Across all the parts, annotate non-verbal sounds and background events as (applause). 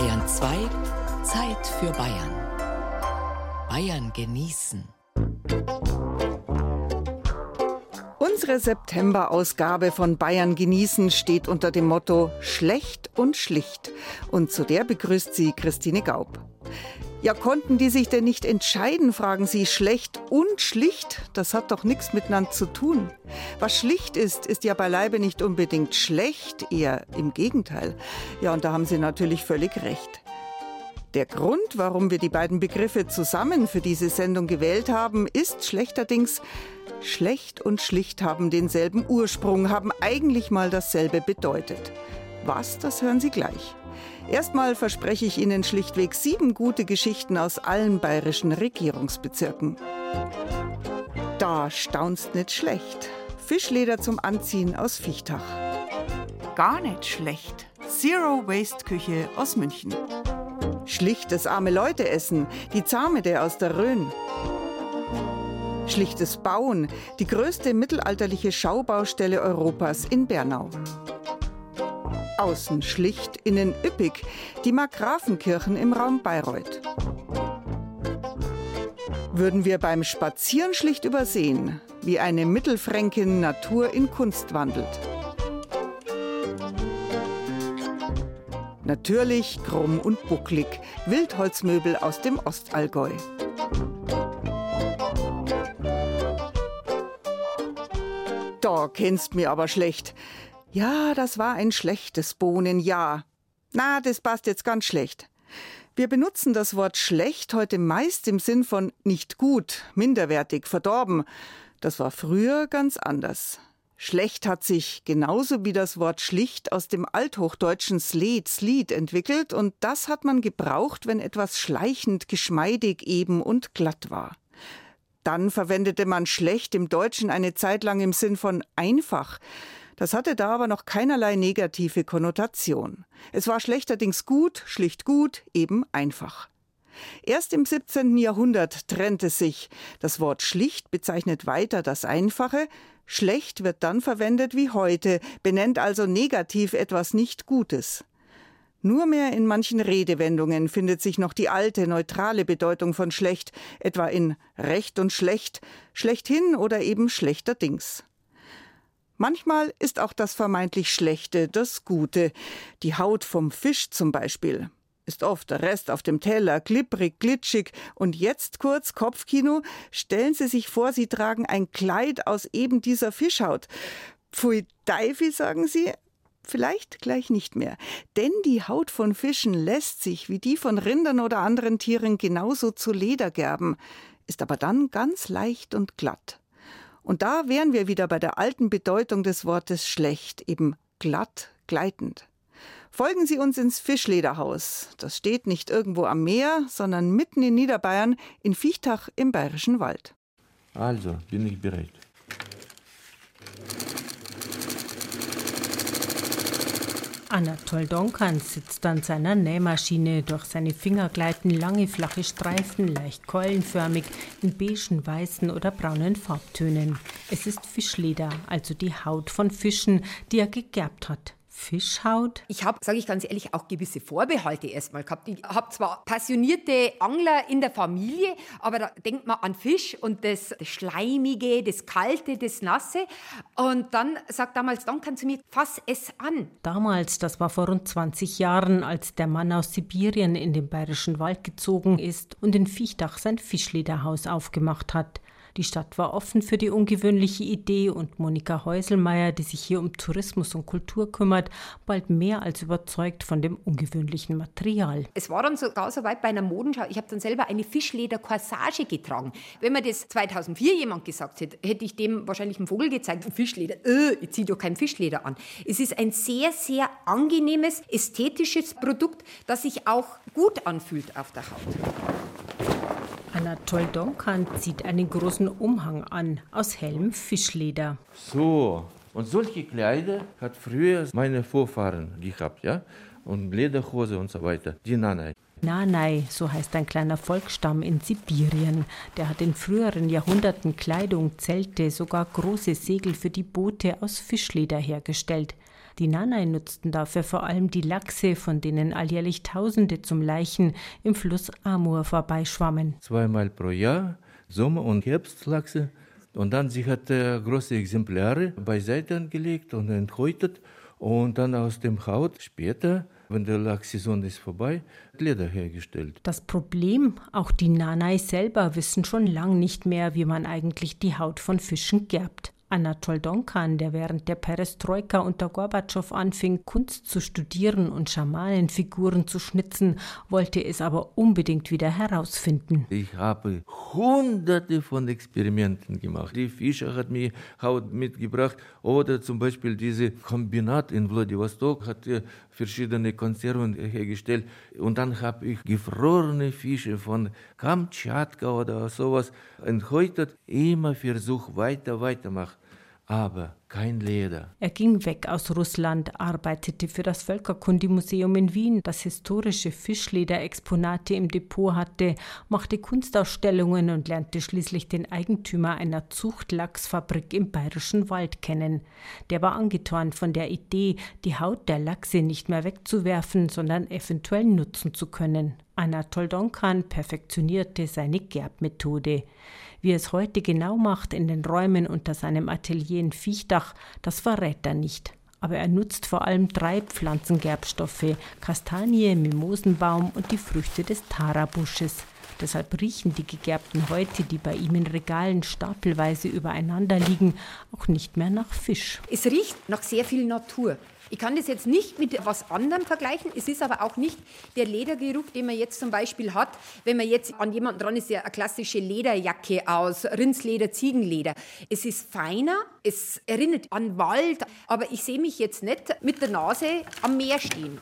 Bayern 2, Zeit für Bayern. Bayern genießen. Unsere September-Ausgabe von Bayern genießen steht unter dem Motto Schlecht und schlicht. Und zu der begrüßt sie Christine Gaub. Ja, konnten die sich denn nicht entscheiden, fragen Sie. Schlecht und schlicht, das hat doch nichts miteinander zu tun. Was schlicht ist, ist ja beileibe nicht unbedingt schlecht, eher im Gegenteil. Ja, und da haben Sie natürlich völlig recht. Der Grund, warum wir die beiden Begriffe zusammen für diese Sendung gewählt haben, ist schlechterdings, schlecht und schlicht haben denselben Ursprung, haben eigentlich mal dasselbe bedeutet. Was, das hören Sie gleich. Erstmal verspreche ich Ihnen schlichtweg sieben gute Geschichten aus allen bayerischen Regierungsbezirken. Da staunst nicht schlecht. Fischleder zum Anziehen aus Viechtach. Gar nicht schlecht. Zero Waste Küche aus München. Schlichtes arme Leute essen, die Zarmede aus der Rhön. Schlichtes Bauen, die größte mittelalterliche Schaubaustelle Europas in Bernau. Außen schlicht, innen üppig, die Markgrafenkirchen im Raum Bayreuth. Würden wir beim Spazieren schlicht übersehen, wie eine Mittelfränkin Natur in Kunst wandelt. Natürlich krumm und bucklig, Wildholzmöbel aus dem Ostallgäu. Da kennst mir aber schlecht. Ja, das war ein schlechtes Bohnenjahr. Na, das passt jetzt ganz schlecht. Wir benutzen das Wort schlecht heute meist im Sinn von nicht gut, minderwertig, verdorben. Das war früher ganz anders. Schlecht hat sich genauso wie das Wort schlicht aus dem althochdeutschen Sled, Slied entwickelt und das hat man gebraucht, wenn etwas schleichend, geschmeidig, eben und glatt war. Dann verwendete man schlecht im Deutschen eine Zeit lang im Sinn von einfach. Das hatte da aber noch keinerlei negative Konnotation. Es war schlechterdings gut, schlicht gut, eben einfach. Erst im 17. Jahrhundert trennt es sich. Das Wort schlicht bezeichnet weiter das Einfache, schlecht wird dann verwendet wie heute, benennt also negativ etwas nicht Gutes. Nur mehr in manchen Redewendungen findet sich noch die alte, neutrale Bedeutung von schlecht, etwa in recht und schlecht, schlechthin oder eben schlechterdings. Manchmal ist auch das vermeintlich Schlechte das Gute. Die Haut vom Fisch zum Beispiel. Ist oft der Rest auf dem Teller, klipprig, glitschig. Und jetzt kurz Kopfkino. Stellen Sie sich vor, Sie tragen ein Kleid aus eben dieser Fischhaut. Pfui Deifi, sagen Sie? Vielleicht gleich nicht mehr. Denn die Haut von Fischen lässt sich, wie die von Rindern oder anderen Tieren, genauso zu Leder gerben, ist aber dann ganz leicht und glatt. Und da wären wir wieder bei der alten Bedeutung des Wortes schlecht, eben glatt, gleitend. Folgen Sie uns ins Fischlederhaus. Das steht nicht irgendwo am Meer, sondern mitten in Niederbayern in Viechtach im Bayerischen Wald. Also bin ich bereit. Anatol Donkan sitzt an seiner Nähmaschine. Durch seine Finger gleiten lange, flache Streifen, leicht keulenförmig, in beigen, weißen oder braunen Farbtönen. Es ist Fischleder, also die Haut von Fischen, die er gegerbt hat. Fischhaut? Ich habe, sage ich ganz ehrlich, auch gewisse Vorbehalte erstmal gehabt. Ich habe zwar passionierte Angler in der Familie, aber da denkt man an Fisch und das, das Schleimige, das Kalte, das Nasse. Und dann sagt damals Duncan zu mir, fass es an. Damals, das war vor rund 20 Jahren, als der Mann aus Sibirien in den bayerischen Wald gezogen ist und in Viechtach sein Fischlederhaus aufgemacht hat. Die Stadt war offen für die ungewöhnliche Idee und Monika Häuselmeier, die sich hier um Tourismus und Kultur kümmert, bald mehr als überzeugt von dem ungewöhnlichen Material. Es war dann sogar so weit bei einer Modenschau, ich habe dann selber eine Fischleder-Corsage getragen. Wenn mir das 2004 jemand gesagt hätte, hätte ich dem wahrscheinlich einen Vogel gezeigt, Fischleder, äh, ich ziehe doch kein Fischleder an. Es ist ein sehr, sehr angenehmes, ästhetisches Produkt, das sich auch gut anfühlt auf der Haut. Anatol Donkan zieht einen großen Umhang an aus hellem Fischleder. So, und solche Kleider hat früher meine Vorfahren gehabt, ja? Und Lederhose und so weiter, die Nanai. Nanai, so heißt ein kleiner Volksstamm in Sibirien. Der hat in früheren Jahrhunderten Kleidung, Zelte, sogar große Segel für die Boote aus Fischleder hergestellt. Die Nanai nutzten dafür vor allem die Lachse, von denen alljährlich Tausende zum Leichen im Fluss Amur vorbeischwammen. Zweimal pro Jahr, Sommer- und Herbstlachse. Und dann sie hat große Exemplare beiseite gelegt und enthäutet und dann aus dem Haut später, wenn der Lachssaison ist vorbei, Leder hergestellt. Das Problem, auch die Nanai selber wissen schon lang nicht mehr, wie man eigentlich die Haut von Fischen gerbt. Anatol Donkan, der während der Perestroika unter Gorbatschow anfing, Kunst zu studieren und Schamanenfiguren zu schnitzen, wollte es aber unbedingt wieder herausfinden. Ich habe hunderte von Experimenten gemacht. Die Fischer hat mir Haut mitgebracht oder zum Beispiel diese Kombinat in Vladivostok hat verschiedene Konserven hergestellt. Und dann habe ich gefrorene Fische von Kamtschatka oder sowas enthäutet, immer versucht weiter, weitermachen aber kein Leder. Er ging weg aus Russland, arbeitete für das Völkerkundemuseum in Wien, das historische Fischlederexponate im Depot hatte, machte Kunstausstellungen und lernte schließlich den Eigentümer einer Zuchtlachsfabrik im Bayerischen Wald kennen. Der war angetan von der Idee, die Haut der Lachse nicht mehr wegzuwerfen, sondern eventuell nutzen zu können. Anatol Donkan perfektionierte seine Gerbmethode. Wie er es heute genau macht in den Räumen unter seinem Atelier in Viechtach, das verrät er nicht. Aber er nutzt vor allem drei Pflanzengerbstoffe: Kastanie, Mimosenbaum und die Früchte des Tarabusches. Deshalb riechen die gegerbten Häute, die bei ihm in Regalen stapelweise übereinander liegen, auch nicht mehr nach Fisch. Es riecht nach sehr viel Natur. Ich kann das jetzt nicht mit etwas anderem vergleichen. Es ist aber auch nicht der Ledergeruch, den man jetzt zum Beispiel hat, wenn man jetzt an jemanden dran ist, ja eine klassische Lederjacke aus Rindsleder, Ziegenleder. Es ist feiner, es erinnert an Wald, aber ich sehe mich jetzt nicht mit der Nase am Meer stehen.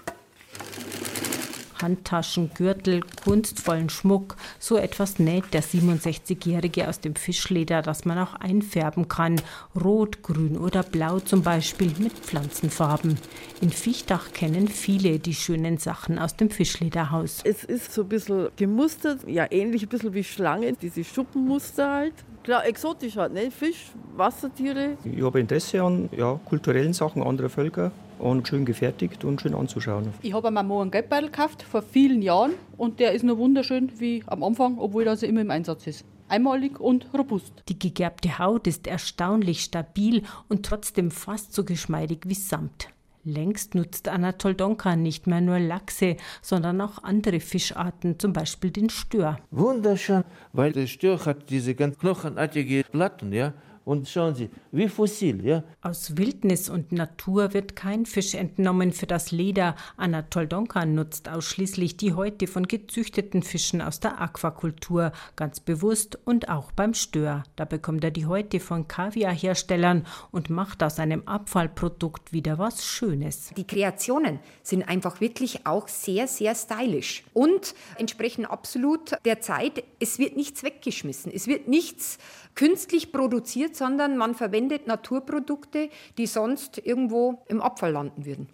Handtaschen, Gürtel, kunstvollen Schmuck. So etwas näht der 67-Jährige aus dem Fischleder, das man auch einfärben kann. Rot, grün oder blau zum Beispiel mit Pflanzenfarben. In Viechtach kennen viele die schönen Sachen aus dem Fischlederhaus. Es ist so ein bisschen gemustert, ja ähnlich ein bisschen wie Schlange, diese Schuppenmuster halt. Klar, exotisch halt, ne? Fisch, Wassertiere. Ich habe Interesse an ja, kulturellen Sachen anderer Völker und schön gefertigt und schön anzuschauen. Ich habe mir mal einen Geldbeutel gekauft vor vielen Jahren und der ist noch wunderschön wie am Anfang, obwohl er also immer im Einsatz ist. Einmalig und robust. Die gegerbte Haut ist erstaunlich stabil und trotzdem fast so geschmeidig wie Samt. Längst nutzt Anatol Donkan nicht mehr nur Lachse, sondern auch andere Fischarten, zum Beispiel den Stör. Wunderschön, weil der Stör hat diese ganz knochenartige Platten, ja, und schauen Sie, wie fossil, ja? Aus Wildnis und Natur wird kein Fisch entnommen für das Leder. Anatol Donkan nutzt ausschließlich die Häute von gezüchteten Fischen aus der Aquakultur, ganz bewusst und auch beim Stör. Da bekommt er die Häute von Kaviarherstellern und macht aus einem Abfallprodukt wieder was Schönes. Die Kreationen sind einfach wirklich auch sehr, sehr stylisch und entsprechen absolut der Zeit. Es wird nichts weggeschmissen, es wird nichts künstlich produziert, sondern man verwendet Naturprodukte, die sonst irgendwo im Abfall landen würden.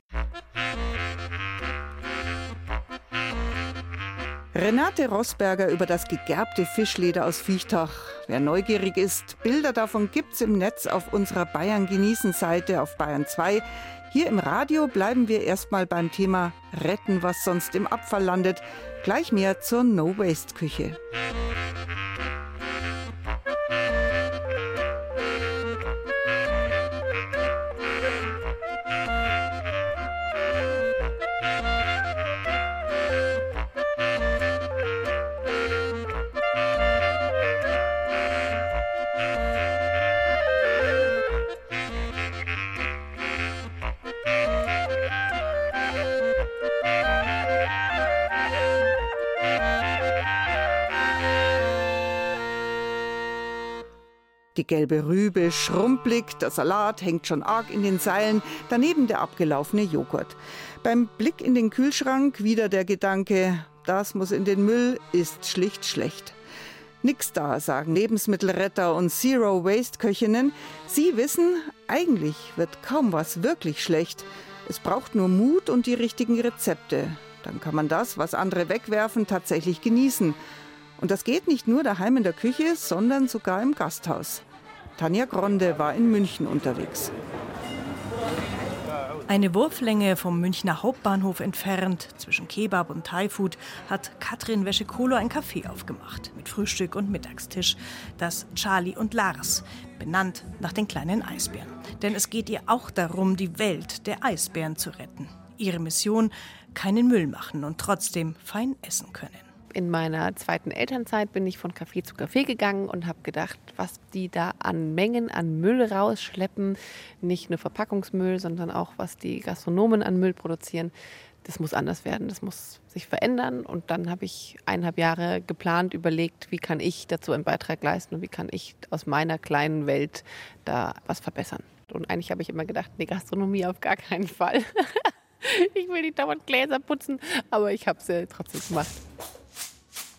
Renate Rossberger über das gegerbte Fischleder aus Viechtach. Wer neugierig ist, Bilder davon gibt's im Netz auf unserer Bayern genießen Seite auf Bayern 2. Hier im Radio bleiben wir erstmal beim Thema Retten, was sonst im Abfall landet. Gleich mehr zur No-Waste-Küche. Die gelbe Rübe schrumpelig, der Salat hängt schon arg in den Seilen, daneben der abgelaufene Joghurt. Beim Blick in den Kühlschrank wieder der Gedanke, das muss in den Müll, ist schlicht schlecht. Nix da, sagen Lebensmittelretter und Zero-Waste-Köchinnen. Sie wissen, eigentlich wird kaum was wirklich schlecht. Es braucht nur Mut und die richtigen Rezepte. Dann kann man das, was andere wegwerfen, tatsächlich genießen. Und das geht nicht nur daheim in der Küche, sondern sogar im Gasthaus. Tanja Gronde war in München unterwegs. Eine Wurflänge vom Münchner Hauptbahnhof entfernt, zwischen Kebab und Thai-Food, hat Katrin Wäschekolo ein Café aufgemacht. Mit Frühstück und Mittagstisch. Das Charlie und Lars. Benannt nach den kleinen Eisbären. Denn es geht ihr auch darum, die Welt der Eisbären zu retten. Ihre Mission: keinen Müll machen und trotzdem fein essen können in meiner zweiten Elternzeit bin ich von Café zu Café gegangen und habe gedacht, was die da an Mengen an Müll rausschleppen, nicht nur Verpackungsmüll, sondern auch was die Gastronomen an Müll produzieren, das muss anders werden, das muss sich verändern. Und dann habe ich eineinhalb Jahre geplant, überlegt, wie kann ich dazu einen Beitrag leisten und wie kann ich aus meiner kleinen Welt da was verbessern. Und eigentlich habe ich immer gedacht, nee, Gastronomie auf gar keinen Fall. (laughs) ich will nicht dauernd Gläser putzen, aber ich habe es ja trotzdem gemacht.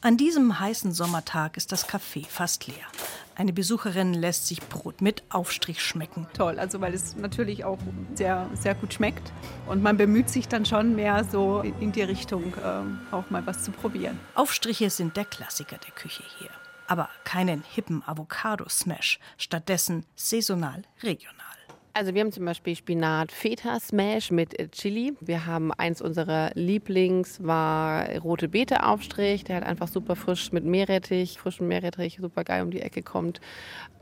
An diesem heißen Sommertag ist das Café fast leer. Eine Besucherin lässt sich Brot mit Aufstrich schmecken. Toll, also weil es natürlich auch sehr, sehr gut schmeckt. Und man bemüht sich dann schon mehr so in die Richtung, äh, auch mal was zu probieren. Aufstriche sind der Klassiker der Küche hier. Aber keinen hippen Avocado-Smash, stattdessen saisonal regional. Also wir haben zum Beispiel Spinat Feta Smash mit äh, Chili. Wir haben eins unserer Lieblings war rote Beete Aufstrich. Der hat einfach super frisch mit Meerrettich, frischen Meerrettich, super geil um die Ecke kommt.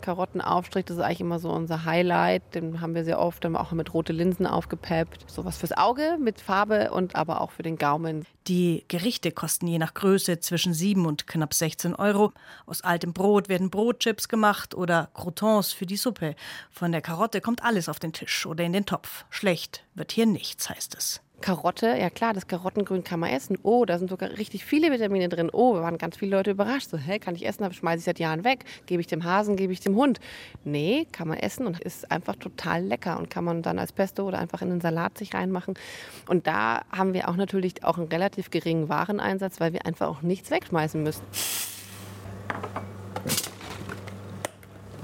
Karottenaufstrich, das ist eigentlich immer so unser Highlight. Den haben wir sehr oft, dann auch mit rote Linsen aufgepeppt. Sowas fürs Auge mit Farbe und aber auch für den Gaumen. Die Gerichte kosten je nach Größe zwischen 7 und knapp 16 Euro. Aus altem Brot werden Brotchips gemacht oder Croutons für die Suppe. Von der Karotte kommt alles auf den Tisch oder in den Topf. Schlecht wird hier nichts, heißt es. Karotte, ja klar, das Karottengrün kann man essen. Oh, da sind sogar richtig viele Vitamine drin. Oh, waren ganz viele Leute überrascht. So, hä, kann ich essen? Schmeiße ich seit Jahren weg. Gebe ich dem Hasen, gebe ich dem Hund. Nee, kann man essen und ist einfach total lecker und kann man dann als Pesto oder einfach in den Salat sich reinmachen. Und da haben wir auch natürlich auch einen relativ geringen Wareneinsatz, weil wir einfach auch nichts wegschmeißen müssen.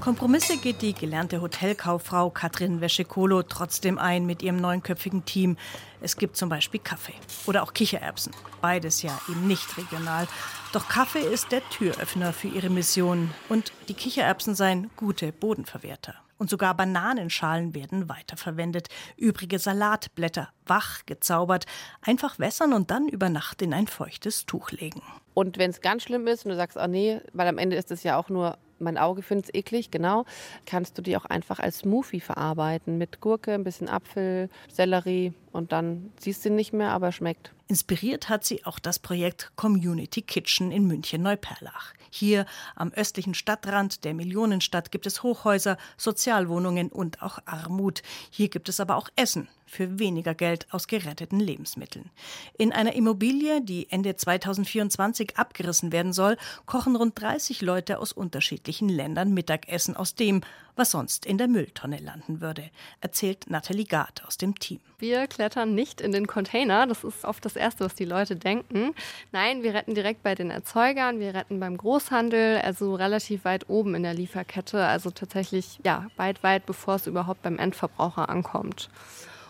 Kompromisse geht die gelernte Hotelkauffrau Katrin Wäschekolo trotzdem ein mit ihrem neunköpfigen Team. Es gibt zum Beispiel Kaffee oder auch Kichererbsen. Beides ja eben nicht regional. Doch Kaffee ist der Türöffner für ihre Mission. Und die Kichererbsen seien gute Bodenverwerter. Und sogar Bananenschalen werden weiterverwendet. Übrige Salatblätter, wach gezaubert, einfach wässern und dann über Nacht in ein feuchtes Tuch legen. Und wenn es ganz schlimm ist und du sagst, oh nee, weil am Ende ist es ja auch nur mein Auge findet es eklig, genau, kannst du die auch einfach als Smoothie verarbeiten mit Gurke, ein bisschen Apfel, Sellerie und dann siehst du ihn nicht mehr, aber schmeckt. Inspiriert hat sie auch das Projekt Community Kitchen in München-Neuperlach. Hier am östlichen Stadtrand der Millionenstadt gibt es Hochhäuser, Sozialwohnungen und auch Armut. Hier gibt es aber auch Essen für weniger Geld aus geretteten Lebensmitteln. In einer Immobilie, die Ende 2024 abgerissen werden soll, kochen rund 30 Leute aus unterschiedlichen Ländern Mittagessen aus dem, was sonst in der Mülltonne landen würde, erzählt Nathalie Gard aus dem Team. Wir klettern nicht in den Container, das ist oft das Erste, was die Leute denken. Nein, wir retten direkt bei den Erzeugern, wir retten beim Großhandel, also relativ weit oben in der Lieferkette, also tatsächlich ja, weit, weit bevor es überhaupt beim Endverbraucher ankommt.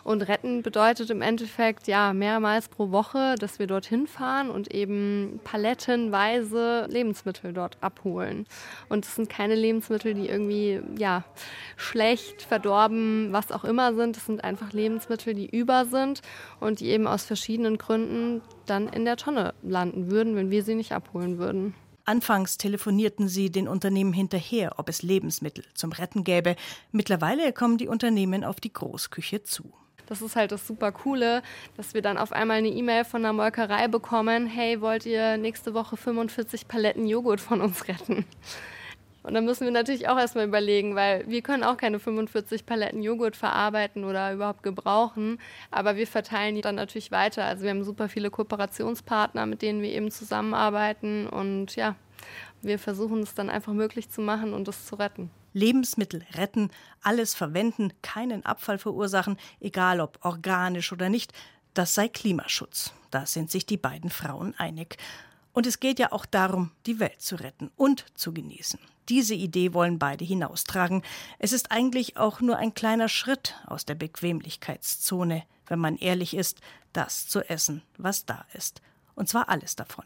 Und retten bedeutet im Endeffekt ja mehrmals pro Woche, dass wir dorthin fahren und eben palettenweise Lebensmittel dort abholen. Und es sind keine Lebensmittel, die irgendwie ja schlecht, verdorben, was auch immer sind. Es sind einfach Lebensmittel, die über sind und die eben aus verschiedenen Gründen dann in der Tonne landen würden, wenn wir sie nicht abholen würden. Anfangs telefonierten sie den Unternehmen hinterher, ob es Lebensmittel zum Retten gäbe. Mittlerweile kommen die Unternehmen auf die Großküche zu. Das ist halt das super Coole, dass wir dann auf einmal eine E-Mail von der Molkerei bekommen, hey, wollt ihr nächste Woche 45 Paletten Joghurt von uns retten? Und dann müssen wir natürlich auch erstmal überlegen, weil wir können auch keine 45 Paletten Joghurt verarbeiten oder überhaupt gebrauchen, aber wir verteilen die dann natürlich weiter. Also wir haben super viele Kooperationspartner, mit denen wir eben zusammenarbeiten und ja, wir versuchen es dann einfach möglich zu machen und es zu retten. Lebensmittel retten, alles verwenden, keinen Abfall verursachen, egal ob organisch oder nicht, das sei Klimaschutz. Da sind sich die beiden Frauen einig. Und es geht ja auch darum, die Welt zu retten und zu genießen. Diese Idee wollen beide hinaustragen. Es ist eigentlich auch nur ein kleiner Schritt aus der Bequemlichkeitszone, wenn man ehrlich ist, das zu essen, was da ist. Und zwar alles davon.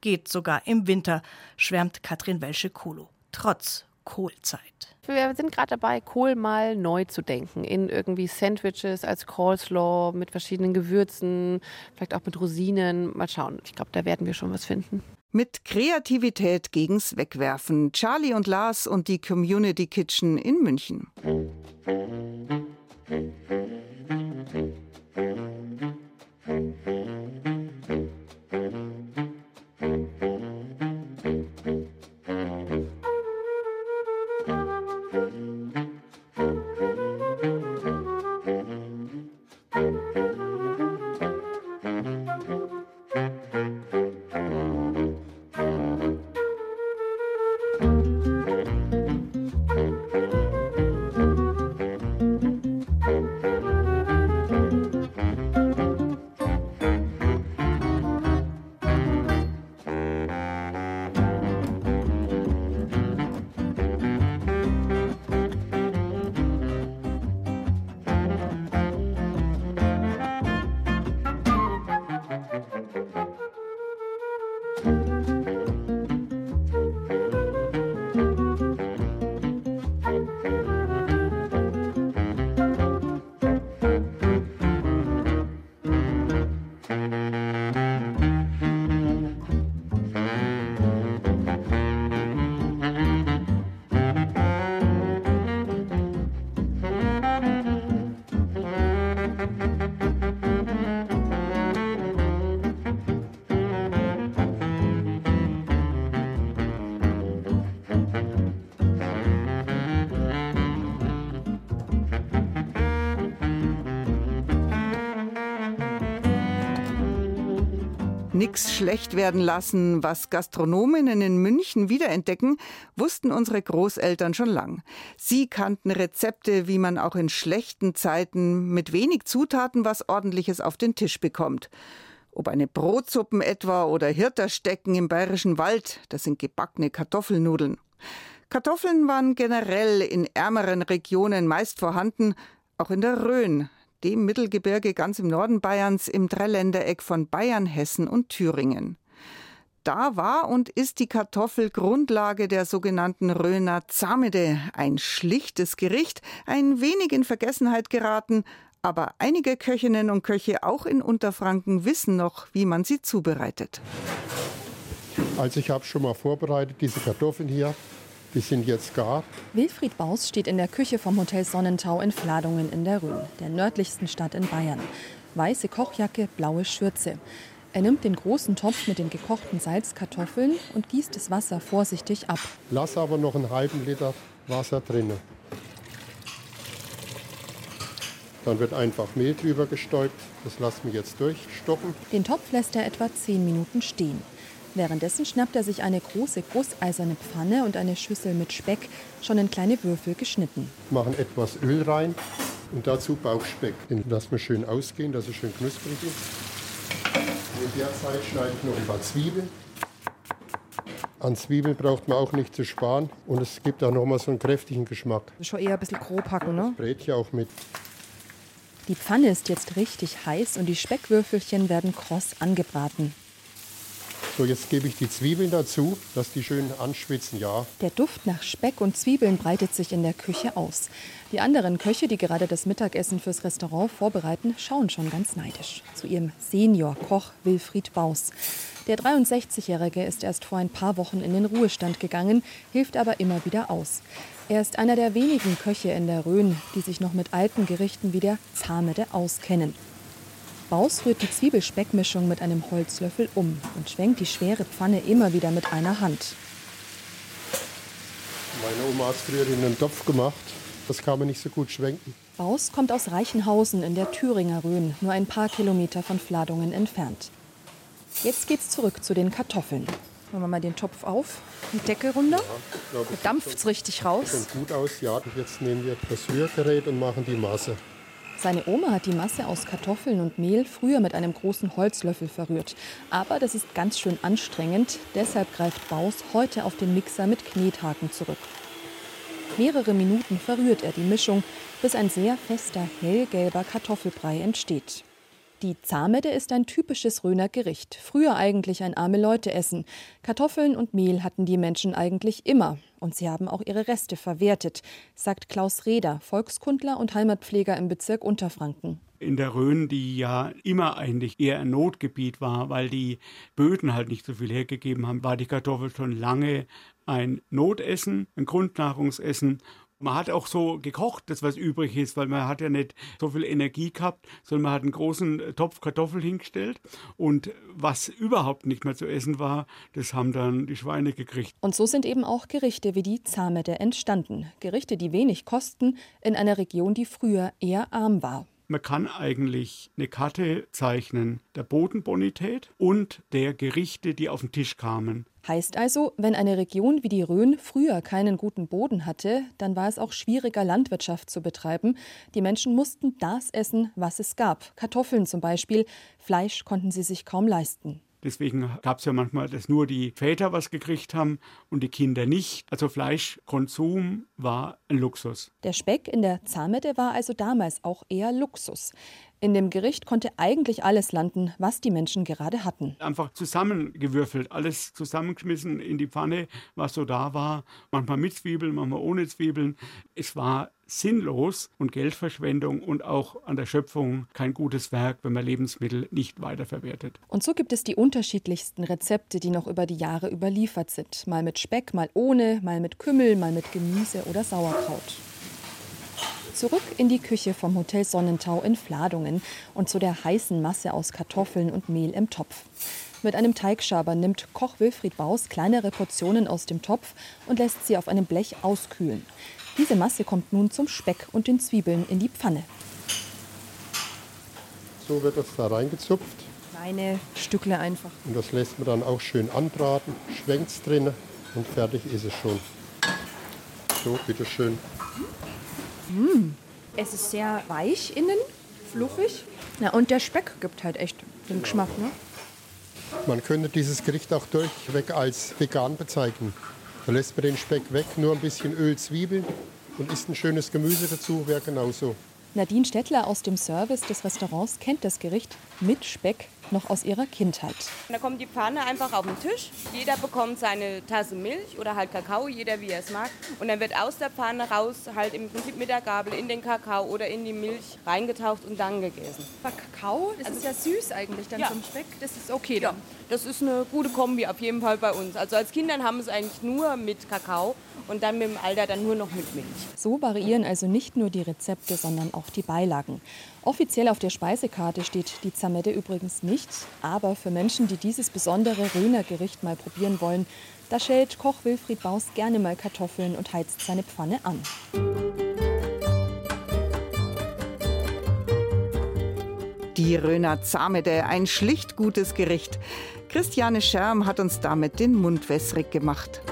Geht sogar im Winter, schwärmt Katrin Welsche-Kolo. Trotz Kohlzeit. Wir sind gerade dabei, Kohl mal neu zu denken. In irgendwie Sandwiches als Coleslaw mit verschiedenen Gewürzen, vielleicht auch mit Rosinen. Mal schauen. Ich glaube, da werden wir schon was finden. Mit Kreativität gegens Wegwerfen. Charlie und Lars und die Community Kitchen in München. Nix schlecht werden lassen, was Gastronominnen in München wiederentdecken, wussten unsere Großeltern schon lang. Sie kannten Rezepte, wie man auch in schlechten Zeiten mit wenig Zutaten was ordentliches auf den Tisch bekommt. Ob eine Brotsuppen etwa oder Hirterstecken im bayerischen Wald, das sind gebackene Kartoffelnudeln. Kartoffeln waren generell in ärmeren Regionen meist vorhanden, auch in der Rhön, dem Mittelgebirge ganz im Norden Bayerns im Dreiländereck von Bayern, Hessen und Thüringen. Da war und ist die Kartoffel Grundlage der sogenannten Röner Zamede, ein schlichtes Gericht, ein wenig in Vergessenheit geraten, aber einige Köchinnen und Köche auch in Unterfranken wissen noch, wie man sie zubereitet. Also ich habe schon mal vorbereitet diese Kartoffeln hier. Sind jetzt gar. Wilfried Baus steht in der Küche vom Hotel Sonnentau in Fladungen in der Rhön, der nördlichsten Stadt in Bayern. Weiße Kochjacke, blaue Schürze. Er nimmt den großen Topf mit den gekochten Salzkartoffeln und gießt das Wasser vorsichtig ab. Lass aber noch einen halben Liter Wasser drinnen. Dann wird einfach Mehl drüber gestäubt. Das lassen wir jetzt durchstocken. Den Topf lässt er etwa 10 Minuten stehen. Währenddessen schnappt er sich eine große gusseiserne Pfanne und eine Schüssel mit Speck, schon in kleine Würfel geschnitten. Machen etwas Öl rein und dazu Bauchspeck. Den lassen wir schön ausgehen, dass er schön knusprig ist. In der Zeit schneide ich noch ein paar Zwiebeln. An Zwiebeln braucht man auch nicht zu sparen und es gibt auch noch mal so einen kräftigen Geschmack. Schon eher ein bisschen grob hacken, ne? Brät hier auch mit. Die Pfanne ist jetzt richtig heiß und die Speckwürfelchen werden kross angebraten. So, jetzt gebe ich die Zwiebeln dazu, dass die schön anschwitzen, ja. Der Duft nach Speck und Zwiebeln breitet sich in der Küche aus. Die anderen Köche, die gerade das Mittagessen fürs Restaurant vorbereiten, schauen schon ganz neidisch zu ihrem Senior-Koch Wilfried Baus. Der 63-Jährige ist erst vor ein paar Wochen in den Ruhestand gegangen, hilft aber immer wieder aus. Er ist einer der wenigen Köche in der Rhön, die sich noch mit alten Gerichten wie der Zamede auskennen. Baus rührt die Zwiebelspeckmischung mit einem Holzlöffel um und schwenkt die schwere Pfanne immer wieder mit einer Hand. Meine Oma hat es früher in einen Topf gemacht. Das kann man nicht so gut schwenken. Baus kommt aus Reichenhausen in der Thüringer Rhön, nur ein paar Kilometer von Fladungen entfernt. Jetzt geht's zurück zu den Kartoffeln. Machen wir mal den Topf auf, die Deckel runter. Ja, da dampft es richtig raus. Sieht gut aus, ja. Jetzt nehmen wir das Rührgerät und machen die Masse. Seine Oma hat die Masse aus Kartoffeln und Mehl früher mit einem großen Holzlöffel verrührt. Aber das ist ganz schön anstrengend. Deshalb greift Baus heute auf den Mixer mit Knethaken zurück. Mehrere Minuten verrührt er die Mischung, bis ein sehr fester, hellgelber Kartoffelbrei entsteht. Die Zahmede ist ein typisches Röner Gericht. Früher eigentlich ein arme Leute essen. Kartoffeln und Mehl hatten die Menschen eigentlich immer. Und sie haben auch ihre Reste verwertet, sagt Klaus Reder, Volkskundler und Heimatpfleger im Bezirk Unterfranken in der Rhön, die ja immer eigentlich eher ein Notgebiet war, weil die Böden halt nicht so viel hergegeben haben, war die Kartoffel schon lange ein Notessen, ein Grundnahrungsessen man hat auch so gekocht, das was übrig ist, weil man hat ja nicht so viel Energie gehabt, sondern man hat einen großen Topf Kartoffeln hingestellt und was überhaupt nicht mehr zu essen war, das haben dann die Schweine gekriegt. Und so sind eben auch Gerichte wie die Zamede entstanden. Gerichte, die wenig kosten in einer Region, die früher eher arm war. Man kann eigentlich eine Karte zeichnen der Bodenbonität und der Gerichte, die auf den Tisch kamen. Heißt also, wenn eine Region wie die Rhön früher keinen guten Boden hatte, dann war es auch schwieriger, Landwirtschaft zu betreiben. Die Menschen mussten das essen, was es gab. Kartoffeln zum Beispiel. Fleisch konnten sie sich kaum leisten. Deswegen gab es ja manchmal, dass nur die Väter was gekriegt haben und die Kinder nicht. Also Fleischkonsum war ein Luxus. Der Speck in der Zamete war also damals auch eher Luxus. In dem Gericht konnte eigentlich alles landen, was die Menschen gerade hatten. Einfach zusammengewürfelt, alles zusammengeschmissen in die Pfanne, was so da war. Manchmal mit Zwiebeln, manchmal ohne Zwiebeln. Es war sinnlos und Geldverschwendung und auch an der Schöpfung kein gutes Werk, wenn man Lebensmittel nicht weiterverwertet. Und so gibt es die unterschiedlichsten Rezepte, die noch über die Jahre überliefert sind. Mal mit Speck, mal ohne, mal mit Kümmel, mal mit Gemüse oder Sauerkraut. Zurück in die Küche vom Hotel Sonnentau in Fladungen und zu der heißen Masse aus Kartoffeln und Mehl im Topf. Mit einem Teigschaber nimmt Koch Wilfried Baus kleinere Portionen aus dem Topf und lässt sie auf einem Blech auskühlen. Diese Masse kommt nun zum Speck und den Zwiebeln in die Pfanne. So wird das da reingezupft. Kleine Stückle einfach. Und das lässt man dann auch schön anbraten, schwenkt es drin und fertig ist es schon. So, bitteschön. Mm. Es ist sehr weich innen, fluffig. Ja, und der Speck gibt halt echt den Geschmack. Ne? Man könnte dieses Gericht auch durchweg als vegan bezeichnen. Da lässt man den Speck weg, nur ein bisschen Öl, Zwiebeln und isst ein schönes Gemüse dazu, wäre genauso. Nadine Stettler aus dem Service des Restaurants kennt das Gericht mit Speck noch aus ihrer Kindheit. Da kommt die Pfanne einfach auf den Tisch. Jeder bekommt seine Tasse Milch oder halt Kakao, jeder wie er es mag. Und dann wird aus der Pfanne raus halt im Prinzip mit der Gabel in den Kakao oder in die Milch reingetaucht und dann gegessen. Aber Kakao, das also, ist ja süß eigentlich dann ja. zum Speck. Das ist okay dann. Ja, das ist eine gute Kombi auf jeden Fall bei uns. Also als Kindern haben wir es eigentlich nur mit Kakao und dann mit dem Alter dann nur noch mit Milch. So variieren also nicht nur die Rezepte, sondern auch die Beilagen. Offiziell auf der Speisekarte steht die Zamette übrigens nicht, aber für Menschen, die dieses besondere Röner Gericht mal probieren wollen, da schält Koch Wilfried Baus gerne mal Kartoffeln und heizt seine Pfanne an. Die Röner Zamede, ein schlicht gutes Gericht. Christiane Scherm hat uns damit den Mund wässrig gemacht.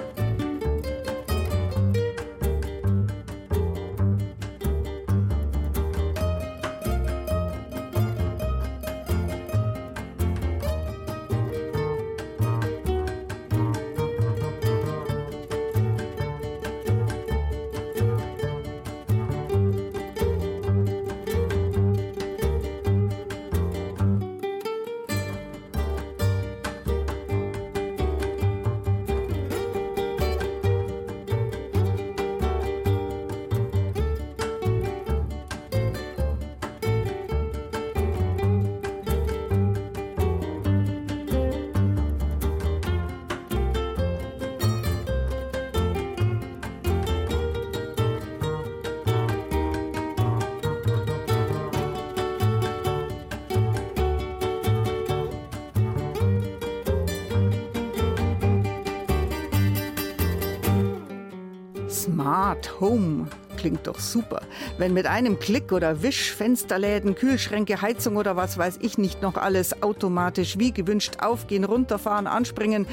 Smart Home klingt doch super. Wenn mit einem Klick oder Wisch Fensterläden, Kühlschränke, Heizung oder was weiß ich nicht noch alles automatisch wie gewünscht aufgehen, runterfahren, anspringen.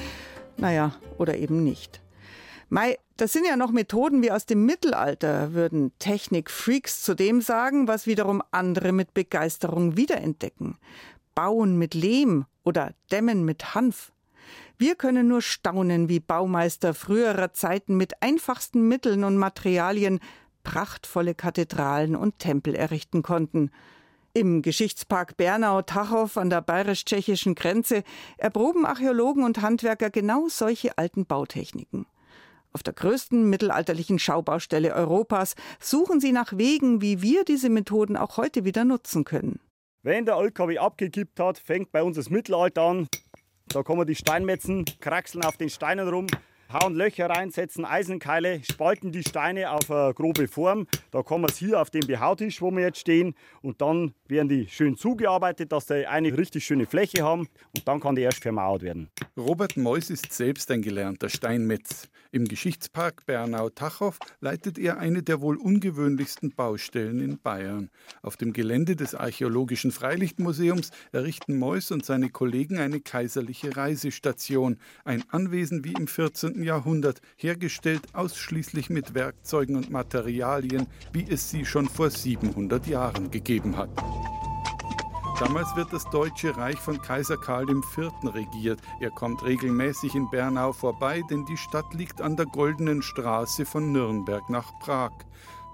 Naja, oder eben nicht. Mei, das sind ja noch Methoden wie aus dem Mittelalter, würden Technikfreaks zu dem sagen, was wiederum andere mit Begeisterung wiederentdecken. Bauen mit Lehm oder Dämmen mit Hanf. Wir können nur staunen, wie Baumeister früherer Zeiten mit einfachsten Mitteln und Materialien prachtvolle Kathedralen und Tempel errichten konnten. Im Geschichtspark Bernau-Tachow an der bayerisch-tschechischen Grenze erproben Archäologen und Handwerker genau solche alten Bautechniken. Auf der größten mittelalterlichen Schaubaustelle Europas suchen sie nach Wegen, wie wir diese Methoden auch heute wieder nutzen können. Wenn der LKW abgekippt hat, fängt bei uns das Mittelalter an. Da kommen die Steinmetzen, kraxeln auf den Steinen rum, hauen Löcher rein, setzen Eisenkeile, spalten die Steine auf eine grobe Form. Da kommen wir hier auf den Behautisch, wo wir jetzt stehen. Und dann werden die schön zugearbeitet, dass sie eine richtig schöne Fläche haben. Und dann kann die erst vermauert werden. Robert Meuss ist selbst ein gelernter Steinmetz. Im Geschichtspark Bernau-Tachow leitet er eine der wohl ungewöhnlichsten Baustellen in Bayern. Auf dem Gelände des Archäologischen Freilichtmuseums errichten Meuss und seine Kollegen eine kaiserliche Reisestation, ein Anwesen wie im 14. Jahrhundert, hergestellt ausschließlich mit Werkzeugen und Materialien, wie es sie schon vor 700 Jahren gegeben hat. Damals wird das Deutsche Reich von Kaiser Karl IV. regiert. Er kommt regelmäßig in Bernau vorbei, denn die Stadt liegt an der Goldenen Straße von Nürnberg nach Prag.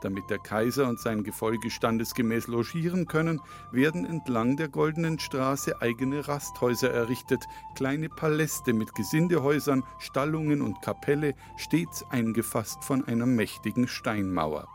Damit der Kaiser und sein Gefolge standesgemäß logieren können, werden entlang der Goldenen Straße eigene Rasthäuser errichtet, kleine Paläste mit Gesindehäusern, Stallungen und Kapelle, stets eingefasst von einer mächtigen Steinmauer.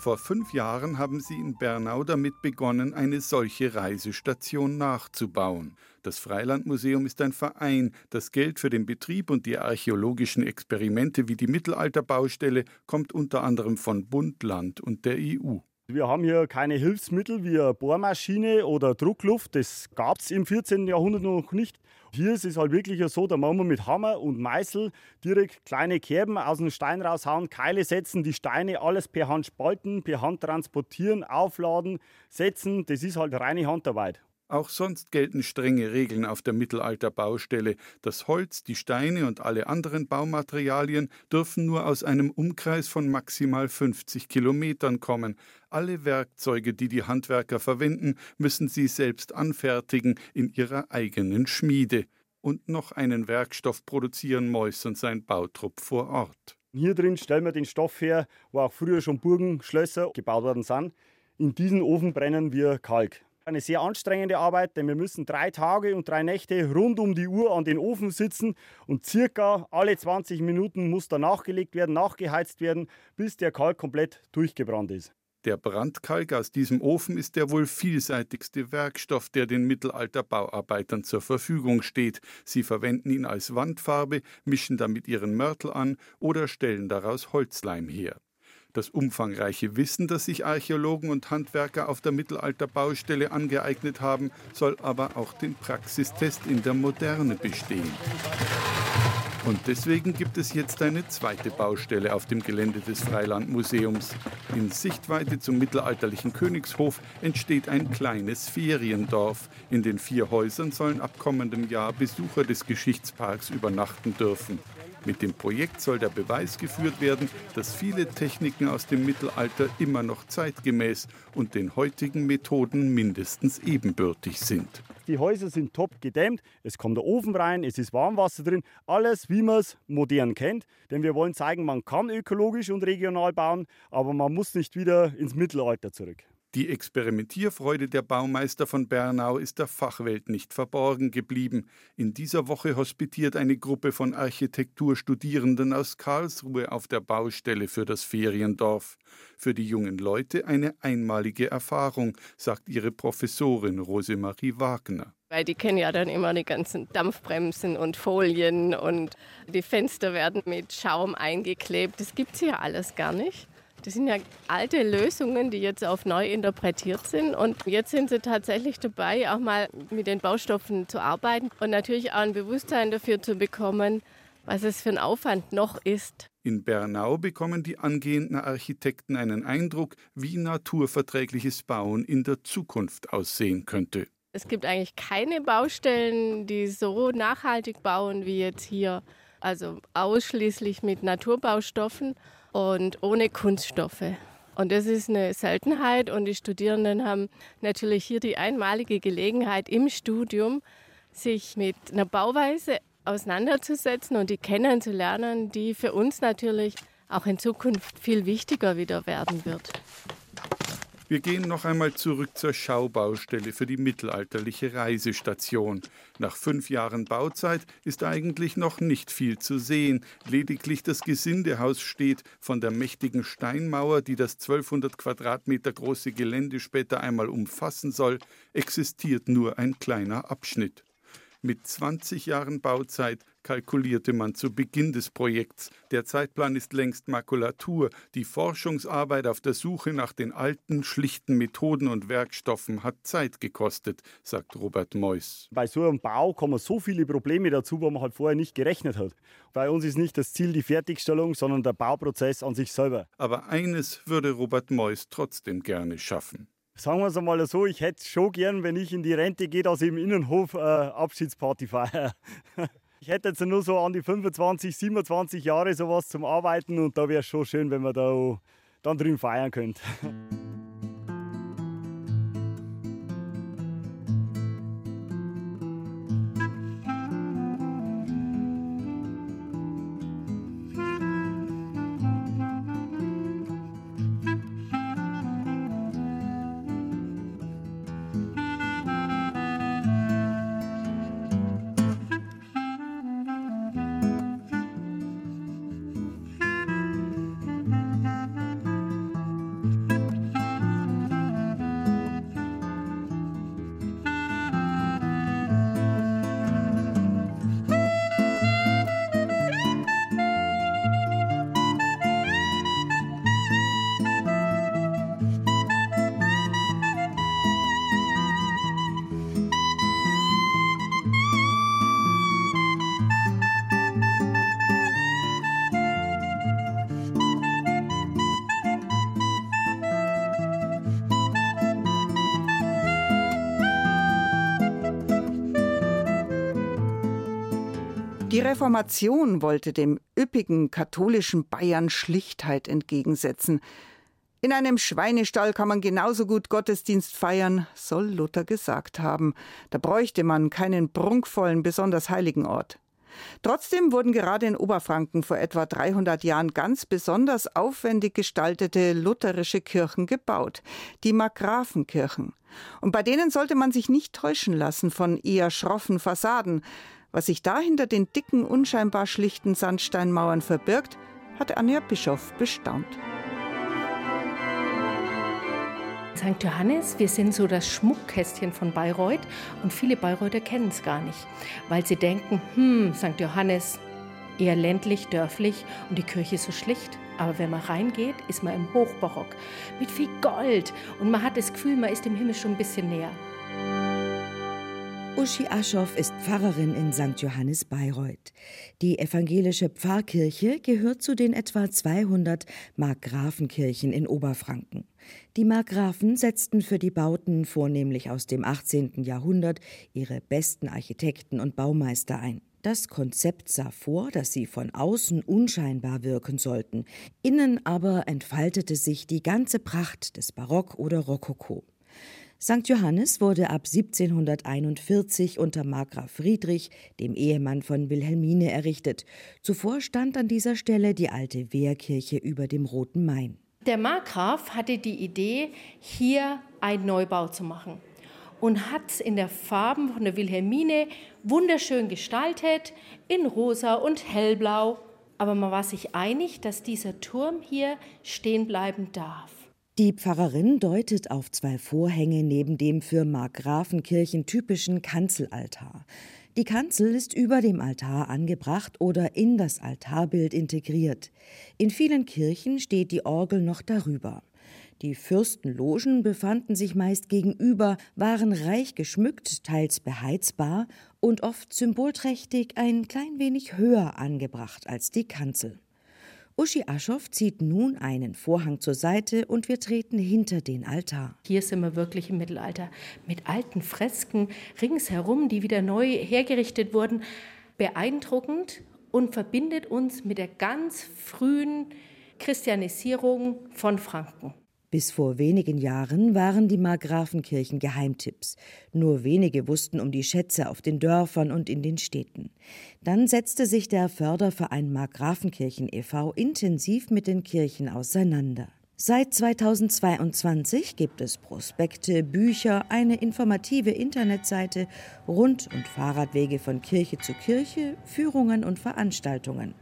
Vor fünf Jahren haben sie in Bernau damit begonnen, eine solche Reisestation nachzubauen. Das Freilandmuseum ist ein Verein. Das Geld für den Betrieb und die archäologischen Experimente wie die Mittelalterbaustelle kommt unter anderem von Bund, Land und der EU. Wir haben hier keine Hilfsmittel wie eine Bohrmaschine oder Druckluft. Das gab es im 14. Jahrhundert noch nicht. Hier ist es halt wirklich so, da machen wir mit Hammer und Meißel direkt kleine Kerben aus dem Stein raushauen, Keile setzen, die Steine alles per Hand spalten, per Hand transportieren, aufladen, setzen. Das ist halt reine Handarbeit. Auch sonst gelten strenge Regeln auf der Mittelalterbaustelle. Das Holz, die Steine und alle anderen Baumaterialien dürfen nur aus einem Umkreis von maximal 50 Kilometern kommen. Alle Werkzeuge, die die Handwerker verwenden, müssen sie selbst anfertigen in ihrer eigenen Schmiede. Und noch einen Werkstoff produzieren Meuss und sein Bautrupp vor Ort. Hier drin stellen wir den Stoff her, wo auch früher schon Burgen, Schlösser gebaut worden sind. In diesen Ofen brennen wir Kalk. Eine sehr anstrengende Arbeit, denn wir müssen drei Tage und drei Nächte rund um die Uhr an den Ofen sitzen und circa alle 20 Minuten muss da nachgelegt werden, nachgeheizt werden, bis der Kalk komplett durchgebrannt ist. Der Brandkalk aus diesem Ofen ist der wohl vielseitigste Werkstoff, der den Mittelalterbauarbeitern zur Verfügung steht. Sie verwenden ihn als Wandfarbe, mischen damit ihren Mörtel an oder stellen daraus Holzleim her. Das umfangreiche Wissen, das sich Archäologen und Handwerker auf der Mittelalterbaustelle angeeignet haben, soll aber auch den Praxistest in der Moderne bestehen. Und deswegen gibt es jetzt eine zweite Baustelle auf dem Gelände des Freilandmuseums. In Sichtweite zum mittelalterlichen Königshof entsteht ein kleines Feriendorf. In den vier Häusern sollen ab kommendem Jahr Besucher des Geschichtsparks übernachten dürfen. Mit dem Projekt soll der Beweis geführt werden, dass viele Techniken aus dem Mittelalter immer noch zeitgemäß und den heutigen Methoden mindestens ebenbürtig sind. Die Häuser sind top gedämmt, es kommt der Ofen rein, es ist Warmwasser drin, alles wie man es modern kennt. Denn wir wollen zeigen, man kann ökologisch und regional bauen, aber man muss nicht wieder ins Mittelalter zurück. Die Experimentierfreude der Baumeister von Bernau ist der Fachwelt nicht verborgen geblieben. In dieser Woche hospitiert eine Gruppe von Architekturstudierenden aus Karlsruhe auf der Baustelle für das Feriendorf. Für die jungen Leute eine einmalige Erfahrung, sagt ihre Professorin Rosemarie Wagner. Weil die kennen ja dann immer die ganzen Dampfbremsen und Folien und die Fenster werden mit Schaum eingeklebt. Das gibt es hier alles gar nicht. Das sind ja alte Lösungen, die jetzt auf neu interpretiert sind. Und jetzt sind sie tatsächlich dabei, auch mal mit den Baustoffen zu arbeiten und natürlich auch ein Bewusstsein dafür zu bekommen, was es für ein Aufwand noch ist. In Bernau bekommen die angehenden Architekten einen Eindruck, wie naturverträgliches Bauen in der Zukunft aussehen könnte. Es gibt eigentlich keine Baustellen, die so nachhaltig bauen wie jetzt hier. Also ausschließlich mit Naturbaustoffen und ohne Kunststoffe. Und das ist eine Seltenheit und die Studierenden haben natürlich hier die einmalige Gelegenheit im Studium, sich mit einer Bauweise auseinanderzusetzen und die kennenzulernen, die für uns natürlich auch in Zukunft viel wichtiger wieder werden wird. Wir gehen noch einmal zurück zur Schaubaustelle für die mittelalterliche Reisestation. Nach fünf Jahren Bauzeit ist eigentlich noch nicht viel zu sehen. Lediglich das Gesindehaus steht. Von der mächtigen Steinmauer, die das 1200 Quadratmeter große Gelände später einmal umfassen soll, existiert nur ein kleiner Abschnitt. Mit 20 Jahren Bauzeit kalkulierte man zu Beginn des Projekts. Der Zeitplan ist längst Makulatur. Die Forschungsarbeit auf der Suche nach den alten, schlichten Methoden und Werkstoffen hat Zeit gekostet, sagt Robert Meuss. Bei so einem Bau kommen so viele Probleme dazu, wo man halt vorher nicht gerechnet hat. Bei uns ist nicht das Ziel die Fertigstellung, sondern der Bauprozess an sich selber. Aber eines würde Robert Meuss trotzdem gerne schaffen. Sagen wir es einmal so, ich hätte es schon gern, wenn ich in die Rente gehe, dass ich im Innenhof äh, Abschiedsparty feiere. (laughs) ich hätte jetzt nur so an die 25, 27 Jahre sowas zum Arbeiten und da wäre es schon schön, wenn man da dann drüben feiern könnte. (laughs) Die Reformation wollte dem üppigen katholischen Bayern Schlichtheit entgegensetzen. In einem Schweinestall kann man genauso gut Gottesdienst feiern, soll Luther gesagt haben. Da bräuchte man keinen prunkvollen, besonders heiligen Ort. Trotzdem wurden gerade in Oberfranken vor etwa 300 Jahren ganz besonders aufwendig gestaltete lutherische Kirchen gebaut, die Markgrafenkirchen. Und bei denen sollte man sich nicht täuschen lassen von eher schroffen Fassaden. Was sich da hinter den dicken, unscheinbar schlichten Sandsteinmauern verbirgt, hat Anja Bischof bestaunt. St. Johannes, wir sind so das Schmuckkästchen von Bayreuth und viele Bayreuther kennen es gar nicht, weil sie denken, hm, St. Johannes, eher ländlich, dörflich und die Kirche so schlicht. Aber wenn man reingeht, ist man im Hochbarock mit viel Gold und man hat das Gefühl, man ist dem Himmel schon ein bisschen näher. Uschi Aschoff ist Pfarrerin in St. Johannes Bayreuth. Die evangelische Pfarrkirche gehört zu den etwa 200 Markgrafenkirchen in Oberfranken. Die Markgrafen setzten für die Bauten vornehmlich aus dem 18. Jahrhundert ihre besten Architekten und Baumeister ein. Das Konzept sah vor, dass sie von außen unscheinbar wirken sollten, innen aber entfaltete sich die ganze Pracht des Barock oder Rokoko. St. Johannes wurde ab 1741 unter Markgraf Friedrich, dem Ehemann von Wilhelmine, errichtet. Zuvor stand an dieser Stelle die alte Wehrkirche über dem Roten Main. Der Markgraf hatte die Idee, hier einen Neubau zu machen und hat es in der Farben von der Wilhelmine wunderschön gestaltet, in rosa und hellblau. Aber man war sich einig, dass dieser Turm hier stehen bleiben darf. Die Pfarrerin deutet auf zwei Vorhänge neben dem für Markgrafenkirchen typischen Kanzelaltar. Die Kanzel ist über dem Altar angebracht oder in das Altarbild integriert. In vielen Kirchen steht die Orgel noch darüber. Die Fürstenlogen befanden sich meist gegenüber, waren reich geschmückt, teils beheizbar und oft symbolträchtig ein klein wenig höher angebracht als die Kanzel. Uschi Aschoff zieht nun einen Vorhang zur Seite und wir treten hinter den Altar. Hier sind wir wirklich im Mittelalter mit alten Fresken ringsherum, die wieder neu hergerichtet wurden. Beeindruckend und verbindet uns mit der ganz frühen Christianisierung von Franken. Bis vor wenigen Jahren waren die Markgrafenkirchen Geheimtipps. Nur wenige wussten um die Schätze auf den Dörfern und in den Städten. Dann setzte sich der Förderverein Markgrafenkirchen e.V. intensiv mit den Kirchen auseinander. Seit 2022 gibt es Prospekte, Bücher, eine informative Internetseite, Rund- und Fahrradwege von Kirche zu Kirche, Führungen und Veranstaltungen.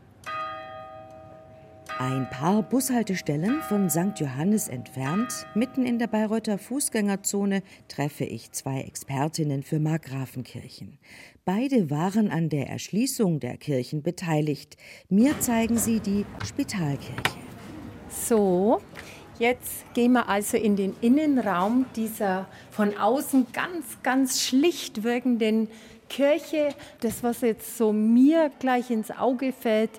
Ein paar Bushaltestellen von St. Johannes entfernt, mitten in der Bayreuther Fußgängerzone, treffe ich zwei Expertinnen für Markgrafenkirchen. Beide waren an der Erschließung der Kirchen beteiligt. Mir zeigen sie die Spitalkirche. So, jetzt gehen wir also in den Innenraum dieser von außen ganz, ganz schlicht wirkenden Kirche. Das, was jetzt so mir gleich ins Auge fällt,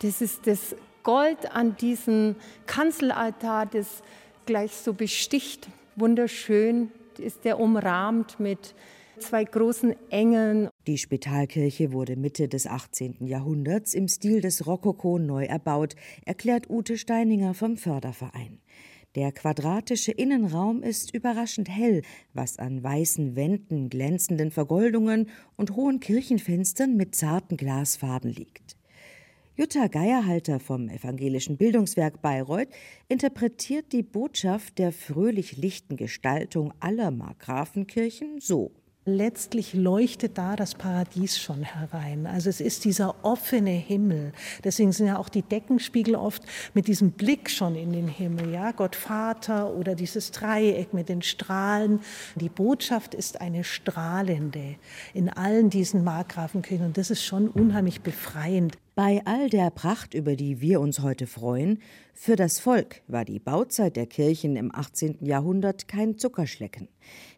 das ist das Gold an diesem Kanzelaltar, das gleich so besticht. Wunderschön ist der umrahmt mit zwei großen Engeln. Die Spitalkirche wurde Mitte des 18. Jahrhunderts im Stil des Rokoko neu erbaut, erklärt Ute Steininger vom Förderverein. Der quadratische Innenraum ist überraschend hell, was an weißen Wänden, glänzenden Vergoldungen und hohen Kirchenfenstern mit zarten Glasfarben liegt. Jutta Geierhalter vom Evangelischen Bildungswerk Bayreuth interpretiert die Botschaft der fröhlich lichten Gestaltung aller Markgrafenkirchen so. Letztlich leuchtet da das Paradies schon herein. Also es ist dieser offene Himmel. Deswegen sind ja auch die Deckenspiegel oft mit diesem Blick schon in den Himmel, ja, Gott Vater oder dieses Dreieck mit den Strahlen. Die Botschaft ist eine strahlende in allen diesen Markgrafenkirchen und das ist schon unheimlich befreiend. Bei all der Pracht, über die wir uns heute freuen, für das Volk war die Bauzeit der Kirchen im 18. Jahrhundert kein Zuckerschlecken.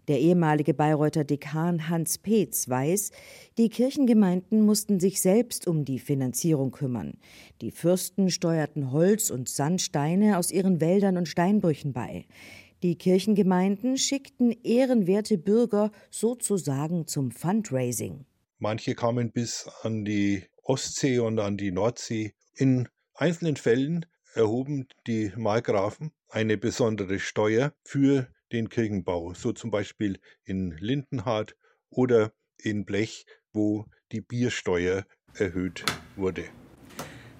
Der ehemalige Bayreuther Dekan Hans Peetz weiß, die Kirchengemeinden mussten sich selbst um die Finanzierung kümmern. Die Fürsten steuerten Holz und Sandsteine aus ihren Wäldern und Steinbrüchen bei. Die Kirchengemeinden schickten ehrenwerte Bürger sozusagen zum Fundraising. Manche kamen bis an die Ostsee und an die Nordsee. In einzelnen Fällen erhoben die Markgrafen eine besondere Steuer für den Kirchenbau, so zum Beispiel in Lindenhardt oder in Blech, wo die Biersteuer erhöht wurde.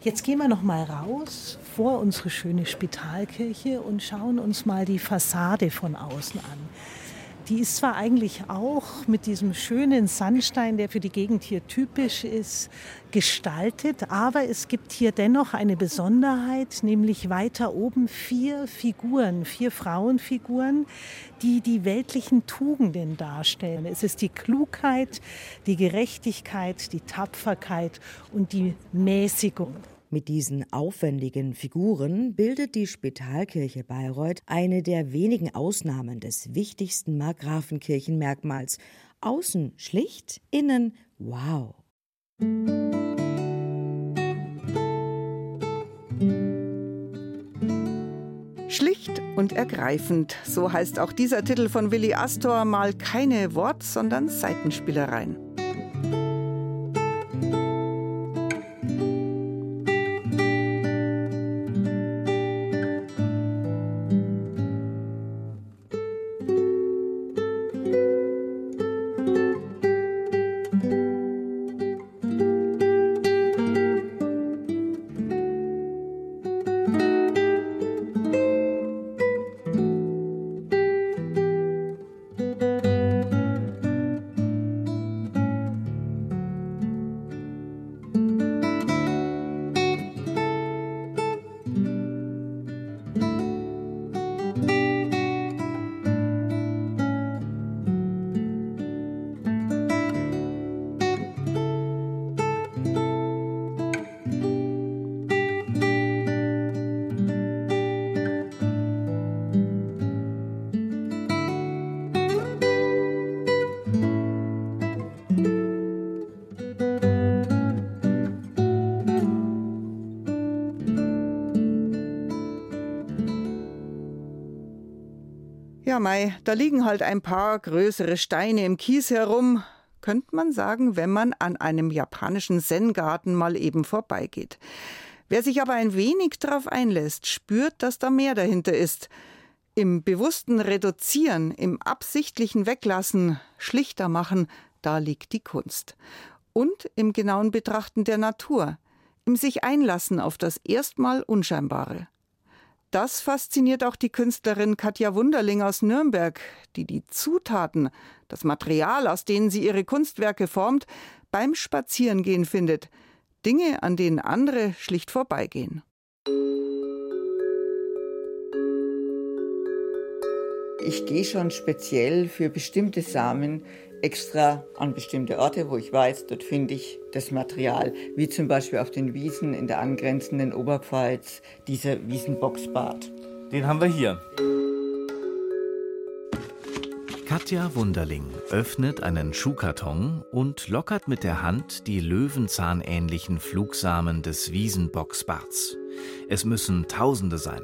Jetzt gehen wir noch mal raus vor unsere schöne Spitalkirche und schauen uns mal die Fassade von außen an. Die ist zwar eigentlich auch mit diesem schönen Sandstein, der für die Gegend hier typisch ist, gestaltet, aber es gibt hier dennoch eine Besonderheit, nämlich weiter oben vier Figuren, vier Frauenfiguren, die die weltlichen Tugenden darstellen. Es ist die Klugheit, die Gerechtigkeit, die Tapferkeit und die Mäßigung. Mit diesen aufwendigen Figuren bildet die Spitalkirche Bayreuth eine der wenigen Ausnahmen des wichtigsten Markgrafenkirchenmerkmals. Außen schlicht, innen wow. Schlicht und ergreifend, so heißt auch dieser Titel von Willi Astor mal keine Wort, sondern Seitenspielereien. Mai, da liegen halt ein paar größere Steine im Kies herum, könnte man sagen, wenn man an einem japanischen Zen-Garten mal eben vorbeigeht. Wer sich aber ein wenig darauf einlässt, spürt, dass da mehr dahinter ist. Im bewussten Reduzieren, im absichtlichen Weglassen, schlichter machen, da liegt die Kunst. Und im genauen Betrachten der Natur, im sich einlassen auf das erstmal Unscheinbare. Das fasziniert auch die Künstlerin Katja Wunderling aus Nürnberg, die die Zutaten, das Material, aus denen sie ihre Kunstwerke formt, beim Spazierengehen findet. Dinge, an denen andere schlicht vorbeigehen. Ich gehe schon speziell für bestimmte Samen extra an bestimmte Orte, wo ich weiß, dort finde ich das Material, wie zum Beispiel auf den Wiesen in der angrenzenden Oberpfalz, dieser Wiesenboxbad. Den haben wir hier. Katja Wunderling öffnet einen Schuhkarton und lockert mit der Hand die löwenzahnähnlichen Flugsamen des Wiesenboxbarts. Es müssen Tausende sein.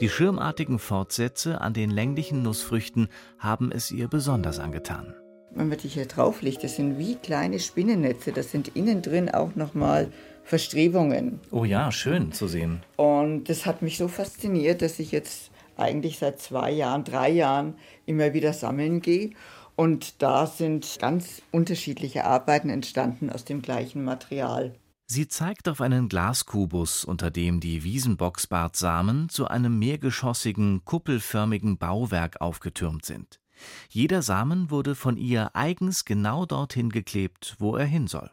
Die schirmartigen Fortsätze an den länglichen Nussfrüchten haben es ihr besonders angetan wenn man die hier drauf legt, das sind wie kleine Spinnennetze. Das sind innen drin auch nochmal Verstrebungen. Oh ja, schön zu sehen. Und das hat mich so fasziniert, dass ich jetzt eigentlich seit zwei Jahren, drei Jahren immer wieder sammeln gehe. Und da sind ganz unterschiedliche Arbeiten entstanden aus dem gleichen Material. Sie zeigt auf einen Glaskubus, unter dem die Wiesenboxbartsamen zu einem mehrgeschossigen, kuppelförmigen Bauwerk aufgetürmt sind. Jeder Samen wurde von ihr eigens genau dorthin geklebt, wo er hin soll.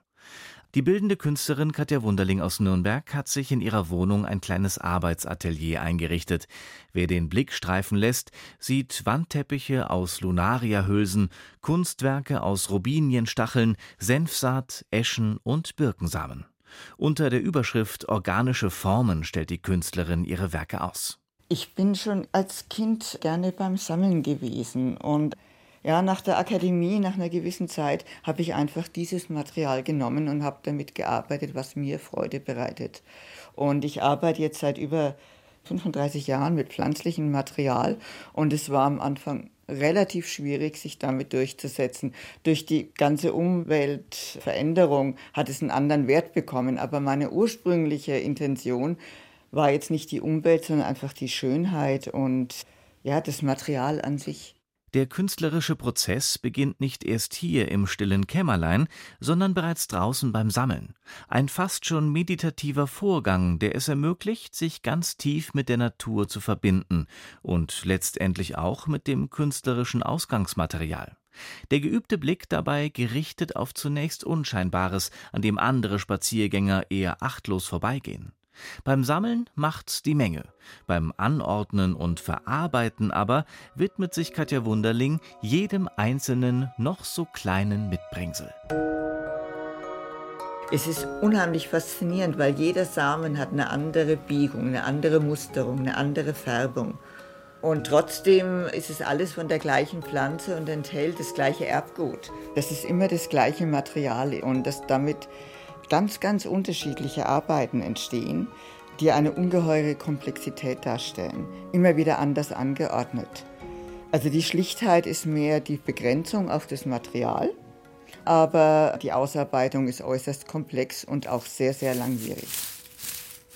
Die bildende Künstlerin Katja Wunderling aus Nürnberg hat sich in ihrer Wohnung ein kleines Arbeitsatelier eingerichtet. Wer den Blick streifen lässt, sieht Wandteppiche aus Lunariahülsen, Kunstwerke aus Robinienstacheln, Senfsaat, Eschen und Birkensamen. Unter der Überschrift Organische Formen stellt die Künstlerin ihre Werke aus. Ich bin schon als Kind gerne beim Sammeln gewesen und ja, nach der Akademie, nach einer gewissen Zeit, habe ich einfach dieses Material genommen und habe damit gearbeitet, was mir Freude bereitet. Und ich arbeite jetzt seit über 35 Jahren mit pflanzlichem Material und es war am Anfang relativ schwierig, sich damit durchzusetzen. Durch die ganze Umweltveränderung hat es einen anderen Wert bekommen, aber meine ursprüngliche Intention war jetzt nicht die Umwelt, sondern einfach die Schönheit und ja, das Material an sich. Der künstlerische Prozess beginnt nicht erst hier im stillen Kämmerlein, sondern bereits draußen beim Sammeln. Ein fast schon meditativer Vorgang, der es ermöglicht, sich ganz tief mit der Natur zu verbinden und letztendlich auch mit dem künstlerischen Ausgangsmaterial. Der geübte Blick dabei gerichtet auf zunächst Unscheinbares, an dem andere Spaziergänger eher achtlos vorbeigehen. Beim Sammeln macht's die Menge. Beim Anordnen und Verarbeiten aber widmet sich Katja Wunderling jedem einzelnen, noch so kleinen Mitbringsel. Es ist unheimlich faszinierend, weil jeder Samen hat eine andere Biegung, eine andere Musterung, eine andere Färbung. Und trotzdem ist es alles von der gleichen Pflanze und enthält das gleiche Erbgut. Das ist immer das gleiche Material und das damit ganz, ganz unterschiedliche Arbeiten entstehen, die eine ungeheure Komplexität darstellen, immer wieder anders angeordnet. Also die Schlichtheit ist mehr die Begrenzung auf das Material, aber die Ausarbeitung ist äußerst komplex und auch sehr, sehr langwierig.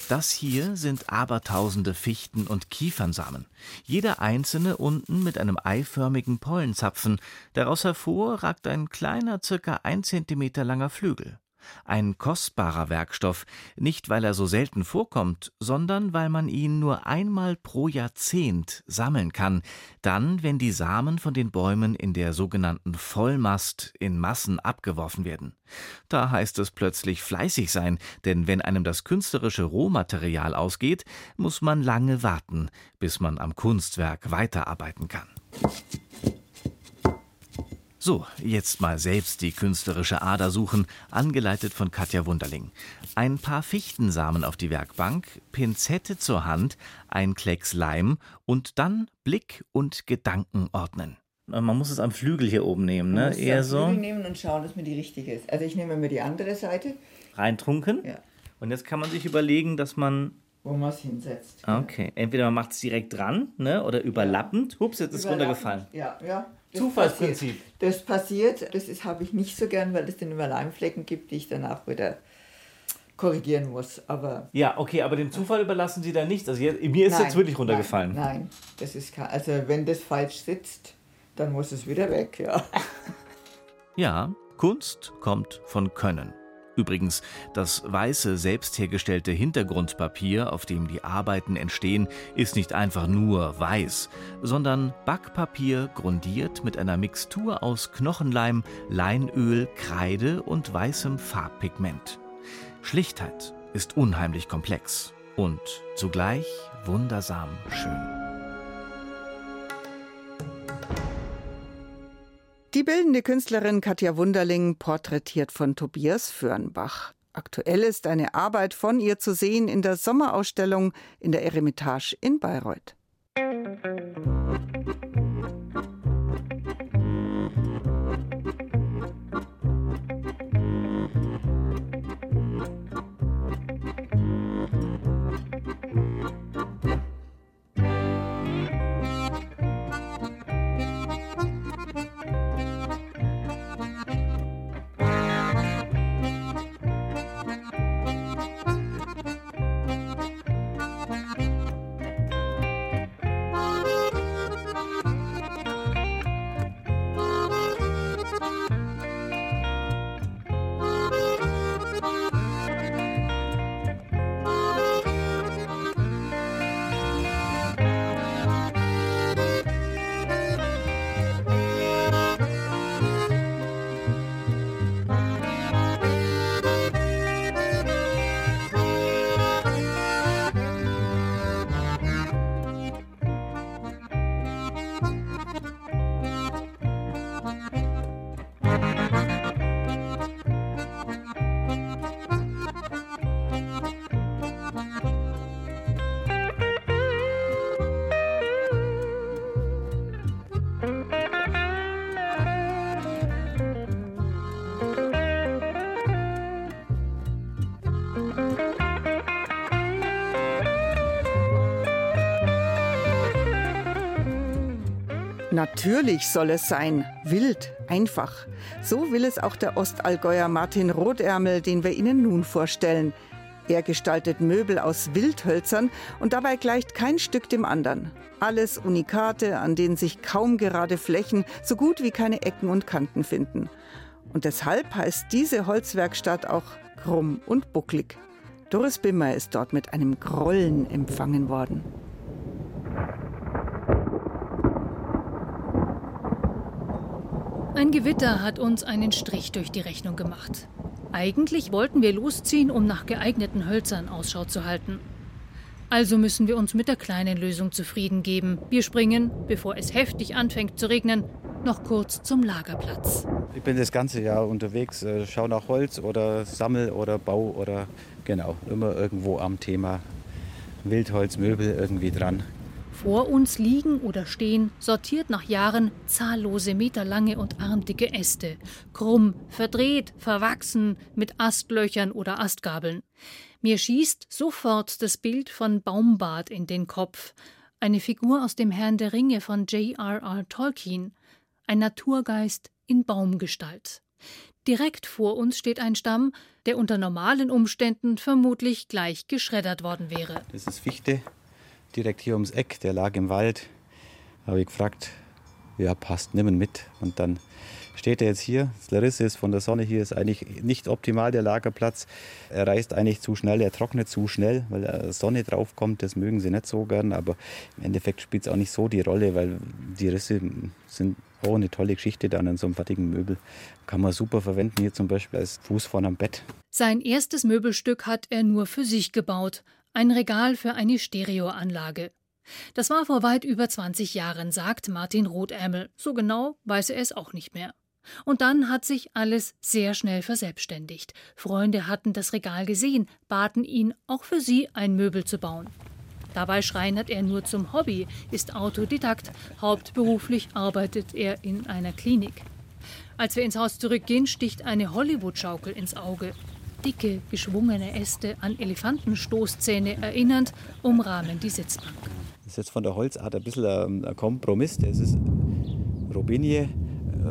Das hier sind abertausende Fichten- und Kiefernsamen, jeder einzelne unten mit einem eiförmigen Pollenzapfen, daraus hervor ragt ein kleiner, circa ein Zentimeter langer Flügel. Ein kostbarer Werkstoff, nicht weil er so selten vorkommt, sondern weil man ihn nur einmal pro Jahrzehnt sammeln kann, dann, wenn die Samen von den Bäumen in der sogenannten Vollmast in Massen abgeworfen werden. Da heißt es plötzlich fleißig sein, denn wenn einem das künstlerische Rohmaterial ausgeht, muss man lange warten, bis man am Kunstwerk weiterarbeiten kann. So, jetzt mal selbst die künstlerische Ader suchen, angeleitet von Katja Wunderling. Ein paar Fichtensamen auf die Werkbank, Pinzette zur Hand, ein Klecks Leim und dann Blick und Gedanken ordnen. Man muss es am Flügel hier oben nehmen, ne? Man muss Eher so. Flügel nehmen und schauen, dass mir die richtige ist. Also ich nehme mir die andere Seite. Reintrunken? Ja. Und jetzt kann man sich überlegen, dass man wo man es hinsetzt. Okay, entweder man macht es direkt dran, ne, oder überlappend. Hups, jetzt ist es runtergefallen. Ja, ja. Das Zufallsprinzip. Passiert. Das passiert, das habe ich nicht so gern, weil es dann immer Leimflecken gibt, die ich danach wieder korrigieren muss. Aber ja, okay, aber dem Zufall überlassen Sie da nichts. Also jetzt, mir ist nein, jetzt wirklich runtergefallen. Nein, nein, das ist also wenn das falsch sitzt, dann muss es wieder weg, ja. (laughs) ja, Kunst kommt von Können. Übrigens, das weiße, selbst hergestellte Hintergrundpapier, auf dem die Arbeiten entstehen, ist nicht einfach nur weiß, sondern Backpapier grundiert mit einer Mixtur aus Knochenleim, Leinöl, Kreide und weißem Farbpigment. Schlichtheit ist unheimlich komplex und zugleich wundersam schön. Bildende Künstlerin Katja Wunderling porträtiert von Tobias Fürnbach. Aktuell ist eine Arbeit von ihr zu sehen in der Sommerausstellung in der Eremitage in Bayreuth. Natürlich soll es sein. Wild, einfach. So will es auch der Ostallgäuer Martin Rotärmel, den wir Ihnen nun vorstellen. Er gestaltet Möbel aus Wildhölzern und dabei gleicht kein Stück dem anderen. Alles Unikate, an denen sich kaum gerade Flächen, so gut wie keine Ecken und Kanten finden. Und deshalb heißt diese Holzwerkstatt auch krumm und bucklig. Doris Bimmer ist dort mit einem Grollen empfangen worden. Ein Gewitter hat uns einen Strich durch die Rechnung gemacht. Eigentlich wollten wir losziehen, um nach geeigneten Hölzern Ausschau zu halten. Also müssen wir uns mit der kleinen Lösung zufrieden geben. Wir springen, bevor es heftig anfängt zu regnen, noch kurz zum Lagerplatz. Ich bin das ganze Jahr unterwegs, äh, schaue nach Holz oder Sammel oder Bau oder genau, immer irgendwo am Thema Wildholz, Möbel irgendwie dran. Vor uns liegen oder stehen, sortiert nach Jahren, zahllose meterlange und armdicke Äste, krumm, verdreht, verwachsen, mit Astlöchern oder Astgabeln. Mir schießt sofort das Bild von Baumbart in den Kopf, eine Figur aus dem Herrn der Ringe von J.R.R. Tolkien, ein Naturgeist in Baumgestalt. Direkt vor uns steht ein Stamm, der unter normalen Umständen vermutlich gleich geschreddert worden wäre. Das ist Fichte, direkt hier ums Eck, der lag im Wald. Habe ich gefragt, ja, passt, nimm ihn mit. Und dann steht er jetzt hier. Das Larisse ist von der Sonne hier, ist eigentlich nicht optimal der Lagerplatz. Er reißt eigentlich zu schnell, er trocknet zu schnell, weil Sonne draufkommt. Das mögen sie nicht so gern, aber im Endeffekt spielt es auch nicht so die Rolle, weil die Risse sind auch eine tolle Geschichte dann in so einem fertigen Möbel. Kann man super verwenden, hier zum Beispiel als Fuß vorne am Bett. Sein erstes Möbelstück hat er nur für sich gebaut ein Regal für eine Stereoanlage. Das war vor weit über 20 Jahren, sagt Martin Rothärmel. So genau weiß er es auch nicht mehr. Und dann hat sich alles sehr schnell verselbstständigt. Freunde hatten das Regal gesehen, baten ihn, auch für sie ein Möbel zu bauen. Dabei schreinert er nur zum Hobby, ist Autodidakt, hauptberuflich arbeitet er in einer Klinik. Als wir ins Haus zurückgehen, sticht eine Hollywood-Schaukel ins Auge. Dicke, geschwungene Äste an Elefantenstoßzähne erinnernd, umrahmen die Sitzbank. Das ist jetzt von der Holzart ein bisschen ein Kompromiss. Das ist Robinie,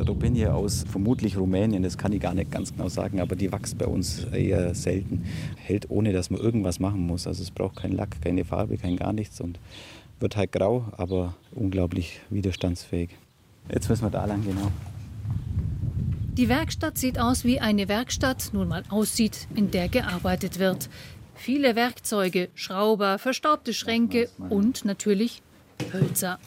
Robinie aus vermutlich Rumänien, das kann ich gar nicht ganz genau sagen, aber die wächst bei uns eher selten. Hält ohne, dass man irgendwas machen muss. Also es braucht keinen Lack, keine Farbe, kein gar nichts und wird halt grau, aber unglaublich widerstandsfähig. Jetzt müssen wir da lang, genau. Die Werkstatt sieht aus, wie eine Werkstatt nun mal aussieht, in der gearbeitet wird. Viele Werkzeuge, Schrauber, verstaubte Schränke und natürlich Hölzer.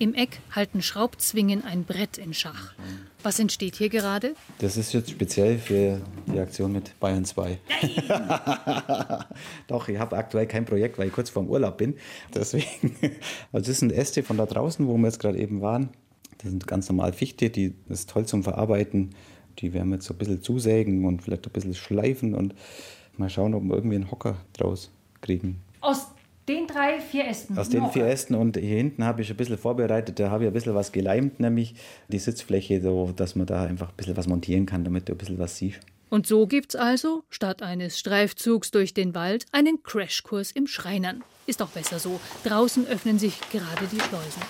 Im Eck halten Schraubzwingen ein Brett in Schach. Was entsteht hier gerade? Das ist jetzt speziell für die Aktion mit Bayern 2. (laughs) Doch, ich habe aktuell kein Projekt, weil ich kurz vorm Urlaub bin. Deswegen, (laughs) also das sind Äste von da draußen, wo wir jetzt gerade eben waren. Das sind ganz normal Fichte, die ist toll zum Verarbeiten. Die werden wir jetzt so ein bisschen zusägen und vielleicht ein bisschen schleifen und mal schauen, ob wir irgendwie einen Hocker draus kriegen. Aus den drei, vier Ästen. Aus den vier Ästen und hier hinten habe ich ein bisschen vorbereitet, da habe ich ein bisschen was geleimt, nämlich die Sitzfläche, so dass man da einfach ein bisschen was montieren kann, damit du ein bisschen was siehst. Und so gibt's also, statt eines Streifzugs durch den Wald, einen Crashkurs im Schreinern. Ist auch besser so. Draußen öffnen sich gerade die Schleusen.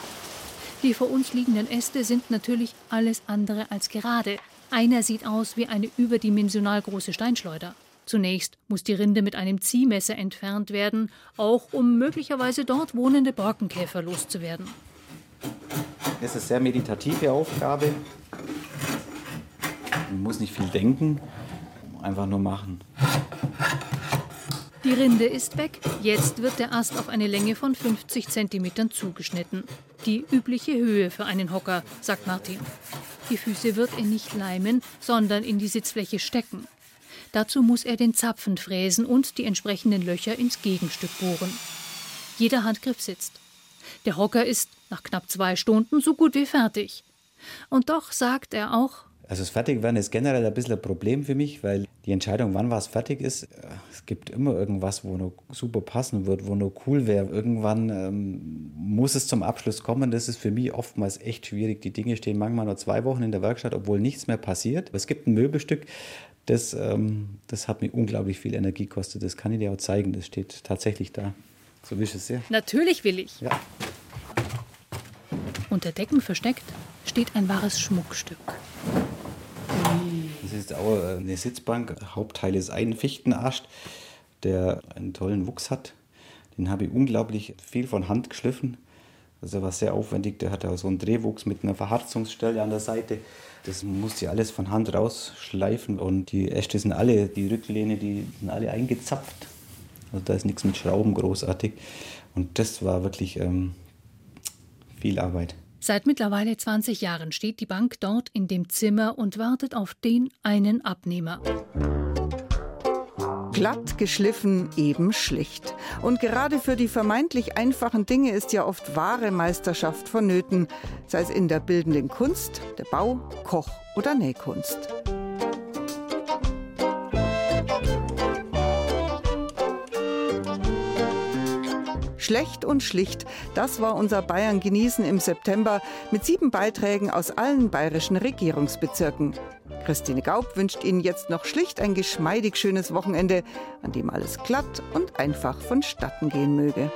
Die vor uns liegenden Äste sind natürlich alles andere als gerade. Einer sieht aus wie eine überdimensional große Steinschleuder. Zunächst muss die Rinde mit einem Ziehmesser entfernt werden, auch um möglicherweise dort wohnende Borkenkäfer loszuwerden. Das ist eine sehr meditative Aufgabe. Man muss nicht viel denken, einfach nur machen. Die Rinde ist weg. Jetzt wird der Ast auf eine Länge von 50 cm zugeschnitten. Die übliche Höhe für einen Hocker, sagt Martin. Die Füße wird er nicht leimen, sondern in die Sitzfläche stecken. Dazu muss er den Zapfen fräsen und die entsprechenden Löcher ins Gegenstück bohren. Jeder Handgriff sitzt. Der Hocker ist nach knapp zwei Stunden so gut wie fertig. Und doch sagt er auch, also das Fertigwerden ist generell ein bisschen ein Problem für mich, weil die Entscheidung, wann was fertig ist, äh, es gibt immer irgendwas, wo noch super passen wird, wo noch cool wäre. Irgendwann ähm, muss es zum Abschluss kommen. Das ist für mich oftmals echt schwierig. Die Dinge stehen manchmal nur zwei Wochen in der Werkstatt, obwohl nichts mehr passiert. Es gibt ein Möbelstück, das, ähm, das hat mir unglaublich viel Energie gekostet. Das kann ich dir auch zeigen. Das steht tatsächlich da. So willst du es ja. Natürlich will ich. Ja. Unter Decken versteckt steht ein wahres Schmuckstück. Ist auch eine Sitzbank. Hauptteil ist ein Fichtenast, der einen tollen Wuchs hat. Den habe ich unglaublich viel von Hand geschliffen. Also war sehr aufwendig. Der hat auch so einen Drehwuchs mit einer Verharzungsstelle an der Seite. Das musste ich alles von Hand rausschleifen und die Äste sind alle, die Rücklehne, die sind alle eingezapft. Also da ist nichts mit Schrauben großartig. Und das war wirklich ähm, viel Arbeit. Seit mittlerweile 20 Jahren steht die Bank dort in dem Zimmer und wartet auf den einen Abnehmer. Glatt geschliffen, eben schlicht. Und gerade für die vermeintlich einfachen Dinge ist ja oft wahre Meisterschaft vonnöten, sei es in der bildenden Kunst, der Bau, Koch- oder Nähkunst. Schlecht und schlicht, das war unser Bayern genießen im September mit sieben Beiträgen aus allen bayerischen Regierungsbezirken. Christine Gaub wünscht Ihnen jetzt noch schlicht ein geschmeidig schönes Wochenende, an dem alles glatt und einfach vonstatten gehen möge.